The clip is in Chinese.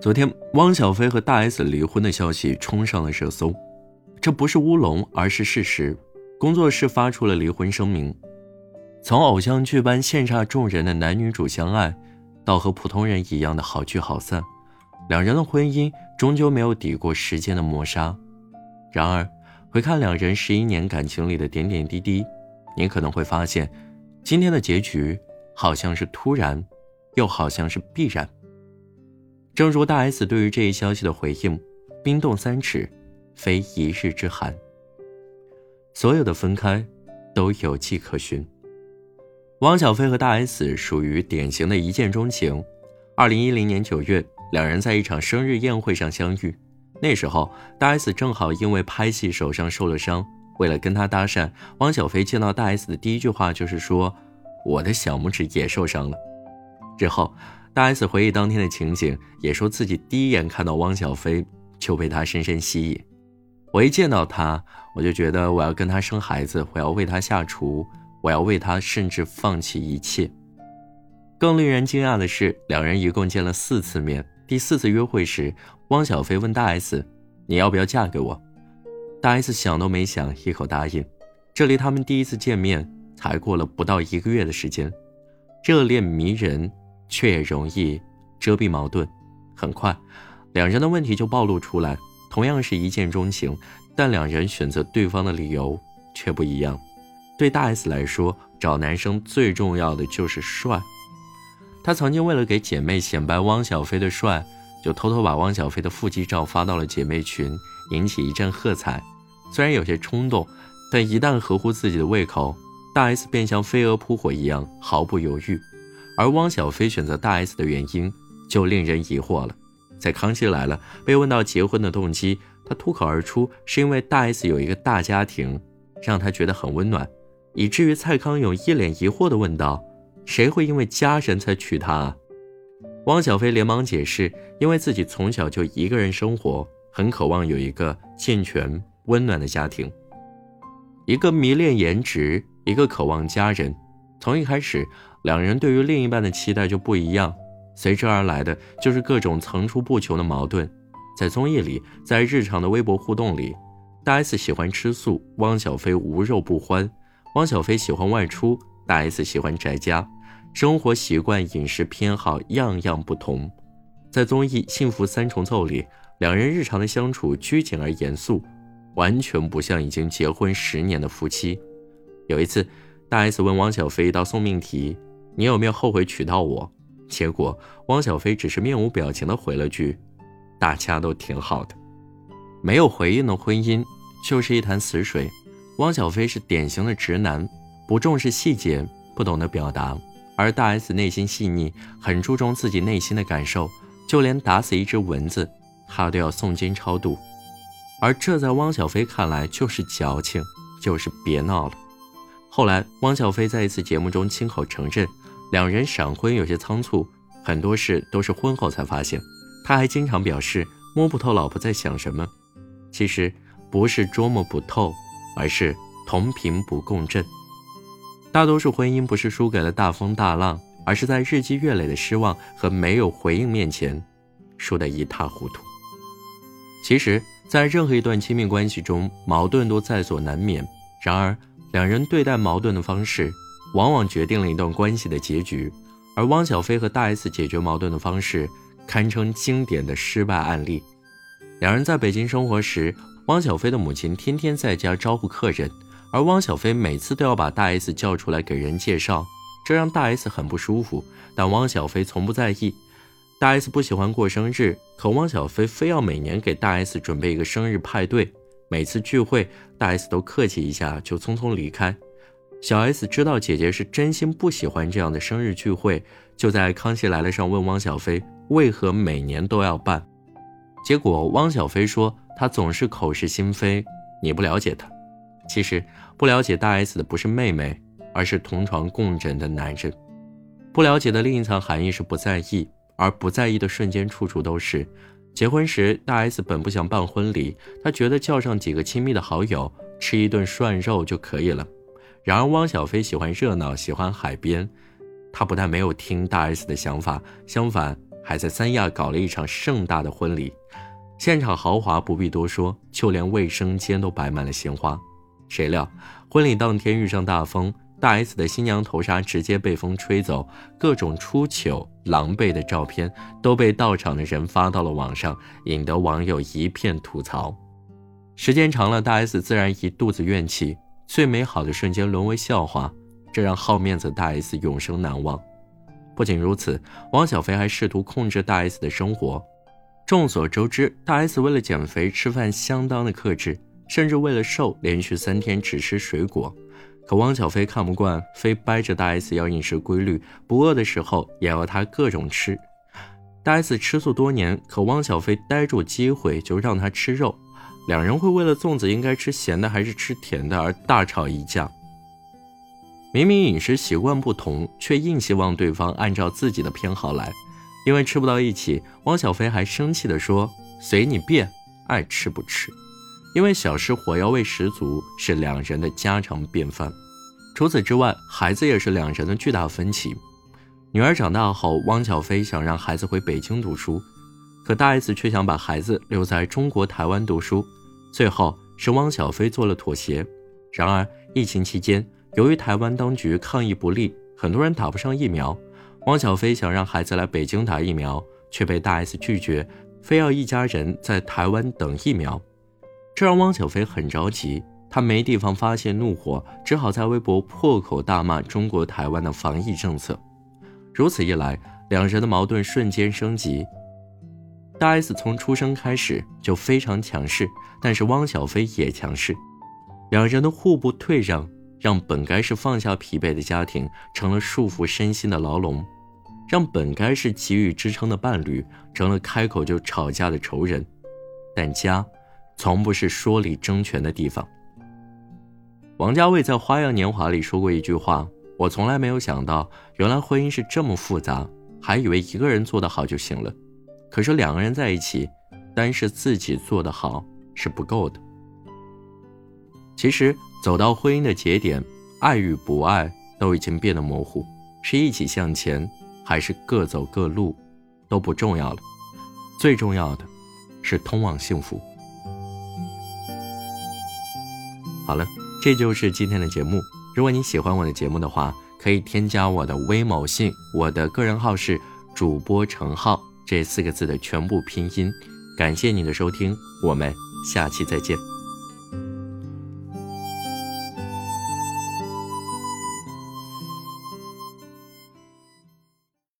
昨天，汪小菲和大 S 离婚的消息冲上了热搜，这不是乌龙，而是事实。工作室发出了离婚声明。从偶像剧般羡煞众人的男女主相爱，到和普通人一样的好聚好散，两人的婚姻终究没有抵过时间的磨砂。然而，回看两人十一年感情里的点点滴滴，你可能会发现，今天的结局好像是突然，又好像是必然。正如大 S 对于这一消息的回应：“冰冻三尺，非一日之寒。”所有的分开，都有迹可循。汪小菲和大 S 属于典型的一见钟情。二零一零年九月，两人在一场生日宴会上相遇。那时候，大 S 正好因为拍戏手上受了伤，为了跟他搭讪，汪小菲见到大 S 的第一句话就是说：“我的小拇指也受伤了。”之后。大 S 回忆当天的情景，也说自己第一眼看到汪小菲就被他深深吸引。我一见到他，我就觉得我要跟他生孩子，我要为他下厨，我要为他甚至放弃一切。更令人惊讶的是，两人一共见了四次面。第四次约会时，汪小菲问大 S：“ 你要不要嫁给我？”大 S 想都没想，一口答应。这离他们第一次见面才过了不到一个月的时间，热恋迷人。却也容易遮蔽矛盾。很快，两人的问题就暴露出来。同样是一见钟情，但两人选择对方的理由却不一样。对大 S 来说，找男生最重要的就是帅。她曾经为了给姐妹显摆汪小菲的帅，就偷偷把汪小菲的腹肌照发到了姐妹群，引起一阵喝彩。虽然有些冲动，但一旦合乎自己的胃口，大 S 便像飞蛾扑火一样毫不犹豫。而汪小菲选择大 S 的原因就令人疑惑了。在《康熙来了》被问到结婚的动机，他脱口而出是因为大 S 有一个大家庭，让他觉得很温暖，以至于蔡康永一脸疑惑地问道：“谁会因为家人才娶她？”啊？”汪小菲连忙解释：“因为自己从小就一个人生活，很渴望有一个健全温暖的家庭。一个迷恋颜值，一个渴望家人。从一开始。”两人对于另一半的期待就不一样，随之而来的就是各种层出不穷的矛盾。在综艺里，在日常的微博互动里，大 S 喜欢吃素，汪小菲无肉不欢；汪小菲喜欢外出，大 S 喜欢宅家。生活习惯、饮食偏好样样不同。在综艺《幸福三重奏》里，两人日常的相处拘谨而严肃，完全不像已经结婚十年的夫妻。有一次，大 S 问汪小菲一道送命题。你有没有后悔娶到我？结果汪小菲只是面无表情的回了句：“大家都挺好的。”没有回应的婚姻就是一潭死水。汪小菲是典型的直男，不重视细节，不懂得表达；而大 S 内心细腻，很注重自己内心的感受，就连打死一只蚊子，他都要诵经超度。而这在汪小菲看来就是矫情，就是别闹了。后来，汪小菲在一次节目中亲口承认。两人闪婚有些仓促，很多事都是婚后才发现。他还经常表示摸不透老婆在想什么，其实不是捉摸不透，而是同频不共振。大多数婚姻不是输给了大风大浪，而是在日积月累的失望和没有回应面前，输得一塌糊涂。其实，在任何一段亲密关系中，矛盾都在所难免。然而，两人对待矛盾的方式。往往决定了一段关系的结局，而汪小菲和大 S 解决矛盾的方式堪称经典的失败案例。两人在北京生活时，汪小菲的母亲天天在家招呼客人，而汪小菲每次都要把大 S 叫出来给人介绍，这让大 S 很不舒服。但汪小菲从不在意。大 S 不喜欢过生日，可汪小菲非要每年给大 S 准备一个生日派对。每次聚会，大 S 都客气一下就匆匆离开。小 S 知道姐姐是真心不喜欢这样的生日聚会，就在《康熙来了》上问汪小菲为何每年都要办。结果汪小菲说他总是口是心非，你不了解他。其实不了解大 S 的不是妹妹，而是同床共枕的男人。不了解的另一层含义是不在意，而不在意的瞬间处处都是。结婚时大 S 本不想办婚礼，她觉得叫上几个亲密的好友吃一顿涮肉就可以了。然而，汪小菲喜欢热闹，喜欢海边。他不但没有听大 S 的想法，相反还在三亚搞了一场盛大的婚礼，现场豪华不必多说，就连卫生间都摆满了鲜花。谁料婚礼当天遇上大风，大 S 的新娘头纱直接被风吹走，各种出糗狼狈的照片都被到场的人发到了网上，引得网友一片吐槽。时间长了，大 S 自然一肚子怨气，最美好的瞬间沦为笑话，这让好面子大 S 永生难忘。不仅如此，汪小菲还试图控制大 S 的生活。众所周知，大 S 为了减肥，吃饭相当的克制。甚至为了瘦，连续三天只吃水果。可汪小菲看不惯，非掰着大 S 要饮食规律，不饿的时候也要他各种吃。大 S 吃素多年，可汪小菲逮住机会就让他吃肉，两人会为了粽子应该吃咸的还是吃甜的而大吵一架。明明饮食习惯不同，却硬希望对方按照自己的偏好来。因为吃不到一起，汪小菲还生气地说：“随你便，爱吃不吃。”因为小时火药味十足，是两人的家常便饭。除此之外，孩子也是两人的巨大分歧。女儿长大后，汪小菲想让孩子回北京读书，可大 S 却想把孩子留在中国台湾读书。最后是汪小菲做了妥协。然而，疫情期间，由于台湾当局抗疫不力，很多人打不上疫苗。汪小菲想让孩子来北京打疫苗，却被大 S 拒绝，非要一家人在台湾等疫苗。这让汪小菲很着急，他没地方发泄怒火，只好在微博破口大骂中国台湾的防疫政策。如此一来，两人的矛盾瞬间升级。大 S 从出生开始就非常强势，但是汪小菲也强势，两人的互不退让，让本该是放下疲惫的家庭成了束缚身心的牢笼，让本该是给予支撑的伴侣成了开口就吵架的仇人。但家。从不是说理争权的地方。王家卫在《花样年华》里说过一句话：“我从来没有想到，原来婚姻是这么复杂，还以为一个人做得好就行了。可是两个人在一起，单是自己做得好是不够的。其实走到婚姻的节点，爱与不爱都已经变得模糊，是一起向前，还是各走各路，都不重要了。最重要的，是通往幸福。”好了，这就是今天的节目。如果你喜欢我的节目的话，可以添加我的微某信，我的个人号是主播程浩这四个字的全部拼音。感谢你的收听，我们下期再见。